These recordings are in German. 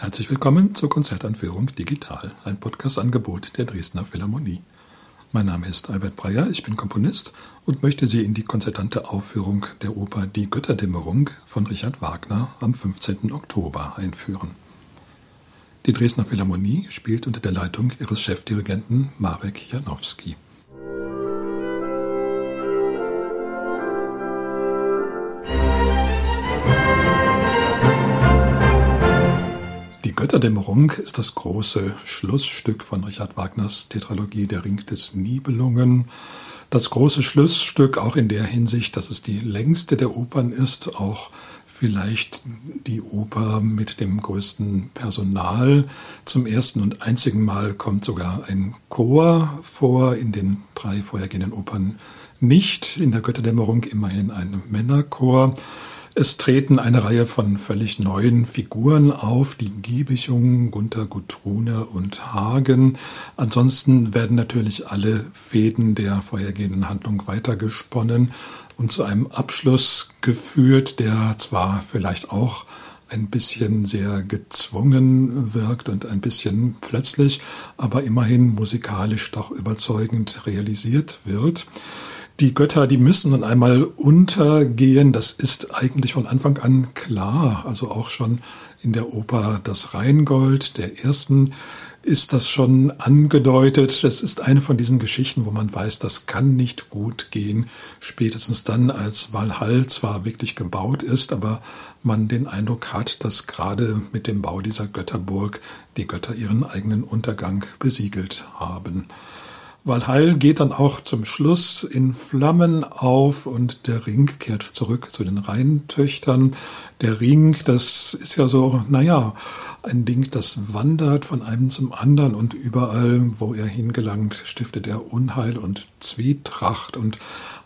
Herzlich willkommen zur Konzertanführung Digital, ein Podcast-Angebot der Dresdner Philharmonie. Mein Name ist Albert Breyer, ich bin Komponist und möchte Sie in die konzertante Aufführung der Oper Die Götterdämmerung von Richard Wagner am 15. Oktober einführen. Die Dresdner Philharmonie spielt unter der Leitung ihres Chefdirigenten Marek Janowski. Götterdämmerung ist das große Schlussstück von Richard Wagners Tetralogie Der Ring des Nibelungen. Das große Schlussstück auch in der Hinsicht, dass es die längste der Opern ist, auch vielleicht die Oper mit dem größten Personal. Zum ersten und einzigen Mal kommt sogar ein Chor vor, in den drei vorhergehenden Opern nicht. In der Götterdämmerung immerhin ein Männerchor. Es treten eine Reihe von völlig neuen Figuren auf, die Giebichung, Gunther Gutrune und Hagen. Ansonsten werden natürlich alle Fäden der vorhergehenden Handlung weitergesponnen und zu einem Abschluss geführt, der zwar vielleicht auch ein bisschen sehr gezwungen wirkt und ein bisschen plötzlich, aber immerhin musikalisch doch überzeugend realisiert wird die Götter, die müssen nun einmal untergehen. Das ist eigentlich von Anfang an klar. Also auch schon in der Oper Das Rheingold, der ersten, ist das schon angedeutet. Das ist eine von diesen Geschichten, wo man weiß, das kann nicht gut gehen. Spätestens dann, als Valhall zwar wirklich gebaut ist, aber man den Eindruck hat, dass gerade mit dem Bau dieser Götterburg die Götter ihren eigenen Untergang besiegelt haben. Valhall geht dann auch zum Schluss in Flammen auf und der Ring kehrt zurück zu den Rheintöchtern. Der Ring, das ist ja so, naja, ein Ding, das wandert von einem zum anderen und überall, wo er hingelangt, stiftet er Unheil und Zwietracht und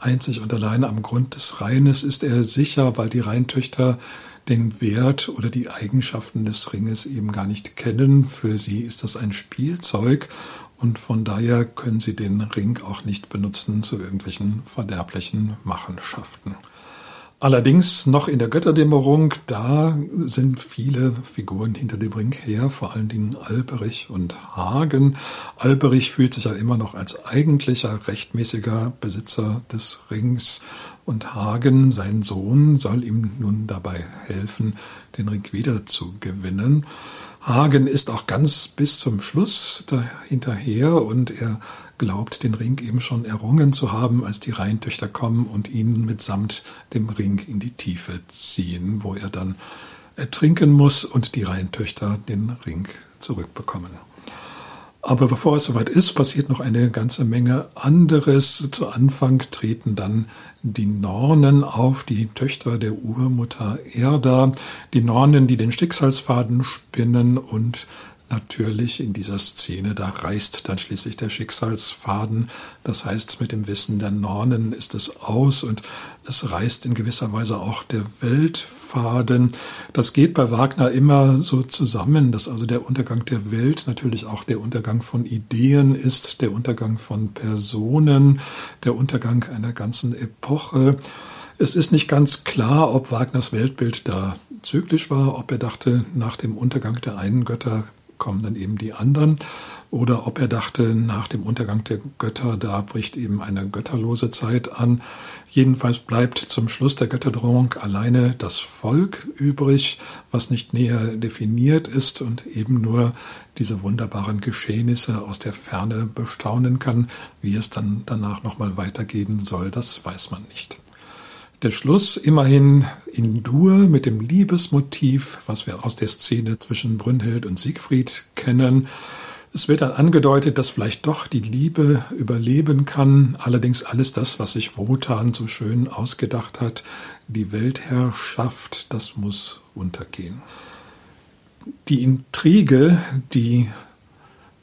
einzig und allein am Grund des Rheines ist er sicher, weil die Rheintöchter den Wert oder die Eigenschaften des Ringes eben gar nicht kennen. Für sie ist das ein Spielzeug und von daher können sie den Ring auch nicht benutzen zu irgendwelchen verderblichen Machenschaften. Allerdings noch in der Götterdämmerung, da sind viele Figuren hinter dem Ring her, vor allen Dingen Alberich und Hagen. Alberich fühlt sich ja immer noch als eigentlicher rechtmäßiger Besitzer des Rings und Hagen, sein Sohn, soll ihm nun dabei helfen, den Ring wieder zu gewinnen. Hagen ist auch ganz bis zum Schluss hinterher und er glaubt, den Ring eben schon errungen zu haben, als die Rheintöchter kommen und ihn mitsamt dem Ring in die Tiefe ziehen, wo er dann ertrinken muss und die Rheintöchter den Ring zurückbekommen. Aber bevor es soweit ist, passiert noch eine ganze Menge anderes. Zu Anfang treten dann die Nornen auf, die Töchter der Urmutter Erda, die Nornen, die den Schicksalsfaden spinnen und natürlich in dieser Szene, da reißt dann schließlich der Schicksalsfaden. Das heißt, mit dem Wissen der Nornen ist es aus und es reißt in gewisser Weise auch der Weltfaden. Das geht bei Wagner immer so zusammen, dass also der Untergang der Welt natürlich auch der Untergang von Ideen ist, der Untergang von Personen, der Untergang einer ganzen Epoche. Es ist nicht ganz klar, ob Wagners Weltbild da zyklisch war, ob er dachte, nach dem Untergang der einen Götter kommen dann eben die anderen. Oder ob er dachte, nach dem Untergang der Götter, da bricht eben eine götterlose Zeit an. Jedenfalls bleibt zum Schluss der Götterdrohung alleine das Volk übrig, was nicht näher definiert ist und eben nur diese wunderbaren Geschehnisse aus der Ferne bestaunen kann. Wie es dann danach nochmal weitergehen soll, das weiß man nicht. Der Schluss immerhin in Dur mit dem Liebesmotiv, was wir aus der Szene zwischen Brünnhild und Siegfried kennen. Es wird dann angedeutet, dass vielleicht doch die Liebe überleben kann. Allerdings alles das, was sich Wotan so schön ausgedacht hat, die Weltherrschaft, das muss untergehen. Die Intrige, die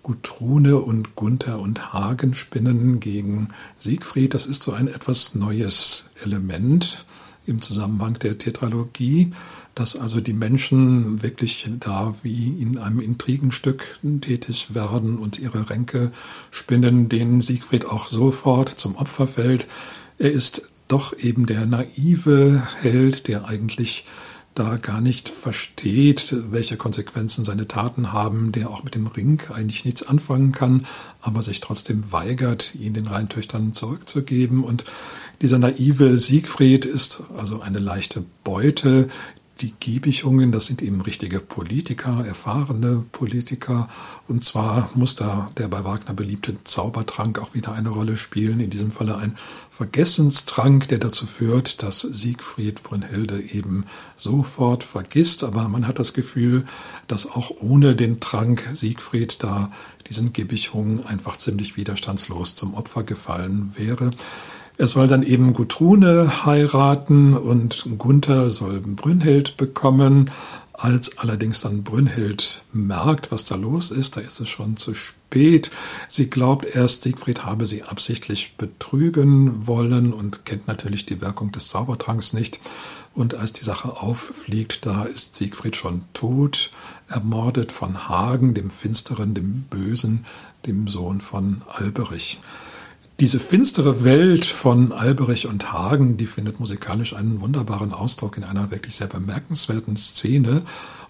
Gudrune und Gunther und Hagen spinnen gegen Siegfried. Das ist so ein etwas neues Element im Zusammenhang der Tetralogie, dass also die Menschen wirklich da wie in einem Intrigenstück tätig werden und ihre Ränke spinnen, denen Siegfried auch sofort zum Opfer fällt. Er ist doch eben der naive Held, der eigentlich da gar nicht versteht, welche Konsequenzen seine Taten haben, der auch mit dem Ring eigentlich nichts anfangen kann, aber sich trotzdem weigert, ihn den Rheintöchtern zurückzugeben. Und dieser naive Siegfried ist also eine leichte Beute, die Giebichungen, das sind eben richtige Politiker, erfahrene Politiker. Und zwar muss da der bei Wagner beliebte Zaubertrank auch wieder eine Rolle spielen. In diesem Falle ein Vergessenstrank, der dazu führt, dass Siegfried Brünnhilde eben sofort vergisst. Aber man hat das Gefühl, dass auch ohne den Trank Siegfried da diesen Giebichungen einfach ziemlich widerstandslos zum Opfer gefallen wäre. Er soll dann eben Gutrune heiraten und Gunther soll Brünnhild bekommen. Als allerdings dann Brünnhild merkt, was da los ist, da ist es schon zu spät. Sie glaubt erst, Siegfried habe sie absichtlich betrügen wollen und kennt natürlich die Wirkung des Zaubertranks nicht. Und als die Sache auffliegt, da ist Siegfried schon tot, ermordet von Hagen, dem Finsteren, dem Bösen, dem Sohn von Alberich. Diese finstere Welt von Alberich und Hagen, die findet musikalisch einen wunderbaren Ausdruck in einer wirklich sehr bemerkenswerten Szene,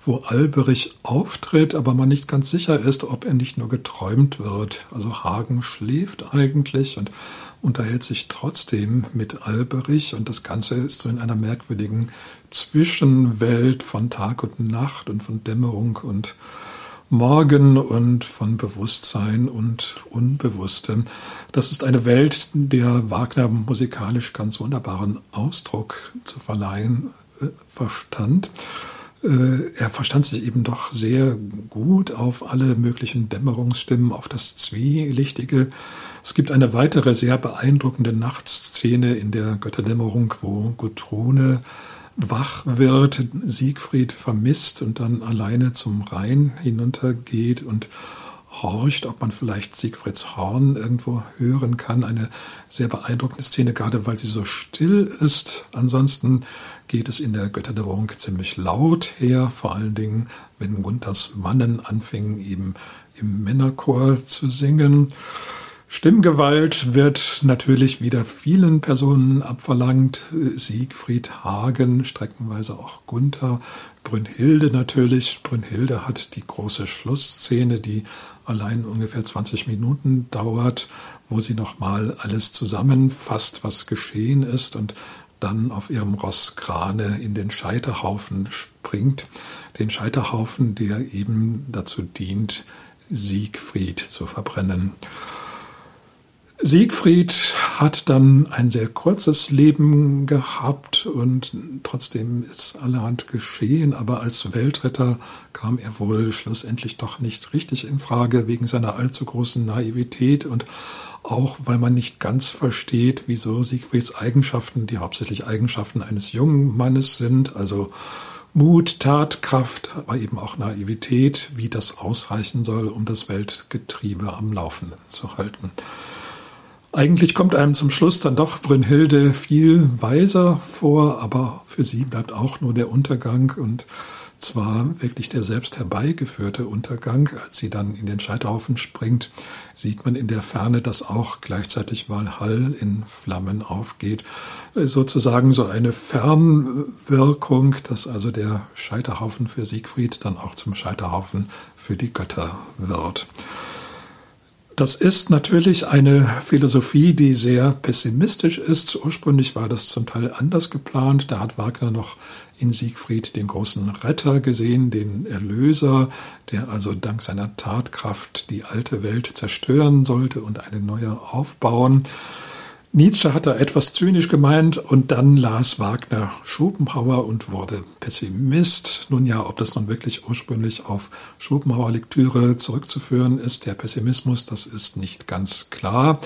wo Alberich auftritt, aber man nicht ganz sicher ist, ob er nicht nur geträumt wird. Also Hagen schläft eigentlich und unterhält sich trotzdem mit Alberich und das Ganze ist so in einer merkwürdigen Zwischenwelt von Tag und Nacht und von Dämmerung und Morgen und von Bewusstsein und Unbewusstem. Das ist eine Welt, der Wagner musikalisch ganz wunderbaren Ausdruck zu verleihen äh, verstand. Äh, er verstand sich eben doch sehr gut auf alle möglichen Dämmerungsstimmen, auf das Zwielichtige. Es gibt eine weitere sehr beeindruckende Nachtszene in der Götterdämmerung, wo Gutrune wach wird, Siegfried vermisst und dann alleine zum Rhein hinuntergeht und horcht, ob man vielleicht Siegfrieds Horn irgendwo hören kann. Eine sehr beeindruckende Szene, gerade weil sie so still ist. Ansonsten geht es in der Götterdämmerung ziemlich laut her, vor allen Dingen, wenn Gunthers Mannen anfingen, eben im Männerchor zu singen. Stimmgewalt wird natürlich wieder vielen Personen abverlangt. Siegfried Hagen, streckenweise auch Gunther, Brünnhilde natürlich. Brünnhilde hat die große Schlussszene, die allein ungefähr 20 Minuten dauert, wo sie nochmal alles zusammenfasst, was geschehen ist und dann auf ihrem Ross Krane in den Scheiterhaufen springt. Den Scheiterhaufen, der eben dazu dient, Siegfried zu verbrennen. Siegfried hat dann ein sehr kurzes Leben gehabt und trotzdem ist allerhand geschehen, aber als Weltretter kam er wohl schlussendlich doch nicht richtig in Frage wegen seiner allzu großen Naivität und auch weil man nicht ganz versteht, wieso Siegfrieds Eigenschaften, die hauptsächlich Eigenschaften eines jungen Mannes sind, also Mut, Tatkraft, aber eben auch Naivität, wie das ausreichen soll, um das Weltgetriebe am Laufen zu halten. Eigentlich kommt einem zum Schluss dann doch Brünnhilde viel weiser vor, aber für sie bleibt auch nur der Untergang und zwar wirklich der selbst herbeigeführte Untergang. Als sie dann in den Scheiterhaufen springt, sieht man in der Ferne, dass auch gleichzeitig Walhall in Flammen aufgeht. Sozusagen so eine Fernwirkung, dass also der Scheiterhaufen für Siegfried dann auch zum Scheiterhaufen für die Götter wird. Das ist natürlich eine Philosophie, die sehr pessimistisch ist. Ursprünglich war das zum Teil anders geplant. Da hat Wagner noch in Siegfried den großen Retter gesehen, den Erlöser, der also dank seiner Tatkraft die alte Welt zerstören sollte und eine neue aufbauen. Nietzsche hat da etwas zynisch gemeint und dann las Wagner Schopenhauer und wurde Pessimist. Nun ja, ob das nun wirklich ursprünglich auf Schopenhauer-Lektüre zurückzuführen ist, der Pessimismus, das ist nicht ganz klar.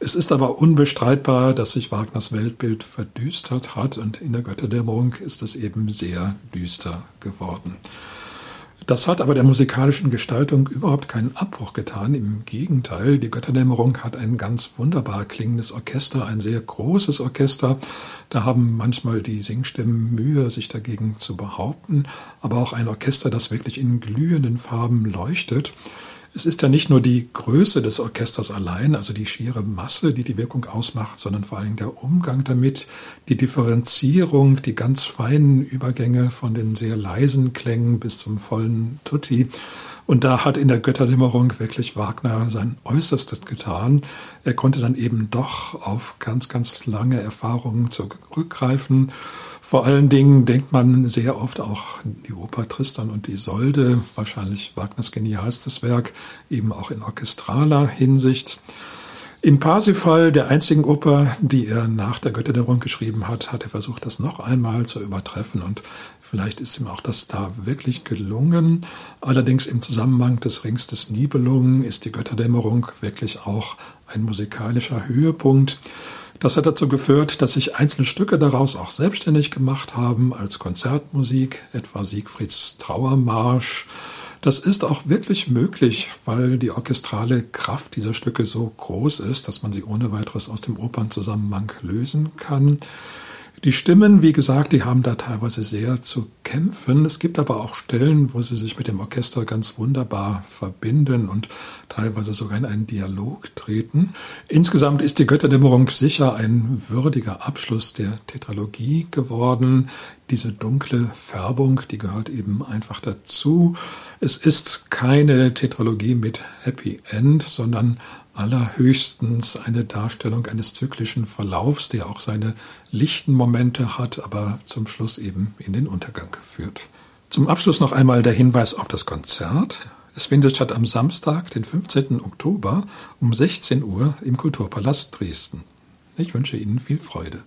Es ist aber unbestreitbar, dass sich Wagners Weltbild verdüstert hat und in der Götterdämmerung ist es eben sehr düster geworden. Das hat aber der musikalischen Gestaltung überhaupt keinen Abbruch getan. Im Gegenteil, die Götterdämmerung hat ein ganz wunderbar klingendes Orchester, ein sehr großes Orchester. Da haben manchmal die Singstimmen Mühe, sich dagegen zu behaupten, aber auch ein Orchester, das wirklich in glühenden Farben leuchtet. Es ist ja nicht nur die Größe des Orchesters allein, also die schiere Masse, die die Wirkung ausmacht, sondern vor allem der Umgang damit, die Differenzierung, die ganz feinen Übergänge von den sehr leisen Klängen bis zum vollen Tutti. Und da hat in der Götterdämmerung wirklich Wagner sein Äußerstes getan. Er konnte dann eben doch auf ganz, ganz lange Erfahrungen zurückgreifen vor allen Dingen denkt man sehr oft auch die Oper Tristan und die Solde, wahrscheinlich Wagners genialstes Werk, eben auch in orchestraler Hinsicht. In Parsifal, der einzigen Oper, die er nach der Götterdämmerung geschrieben hat, hat er versucht, das noch einmal zu übertreffen und vielleicht ist ihm auch das da wirklich gelungen. Allerdings im Zusammenhang des Rings des Nibelungen ist die Götterdämmerung wirklich auch ein musikalischer Höhepunkt. Das hat dazu geführt, dass sich einzelne Stücke daraus auch selbstständig gemacht haben als Konzertmusik, etwa Siegfrieds Trauermarsch. Das ist auch wirklich möglich, weil die orchestrale Kraft dieser Stücke so groß ist, dass man sie ohne weiteres aus dem Opernzusammenhang lösen kann. Die Stimmen, wie gesagt, die haben da teilweise sehr zu kämpfen. Es gibt aber auch Stellen, wo sie sich mit dem Orchester ganz wunderbar verbinden und teilweise sogar in einen Dialog treten. Insgesamt ist die Götterdämmerung sicher ein würdiger Abschluss der Tetralogie geworden. Diese dunkle Färbung, die gehört eben einfach dazu. Es ist keine Tetralogie mit Happy End, sondern allerhöchstens eine Darstellung eines zyklischen Verlaufs, der auch seine lichten Momente hat, aber zum Schluss eben in den Untergang führt. Zum Abschluss noch einmal der Hinweis auf das Konzert. Es findet statt am Samstag, den 15. Oktober um 16 Uhr im Kulturpalast Dresden. Ich wünsche Ihnen viel Freude.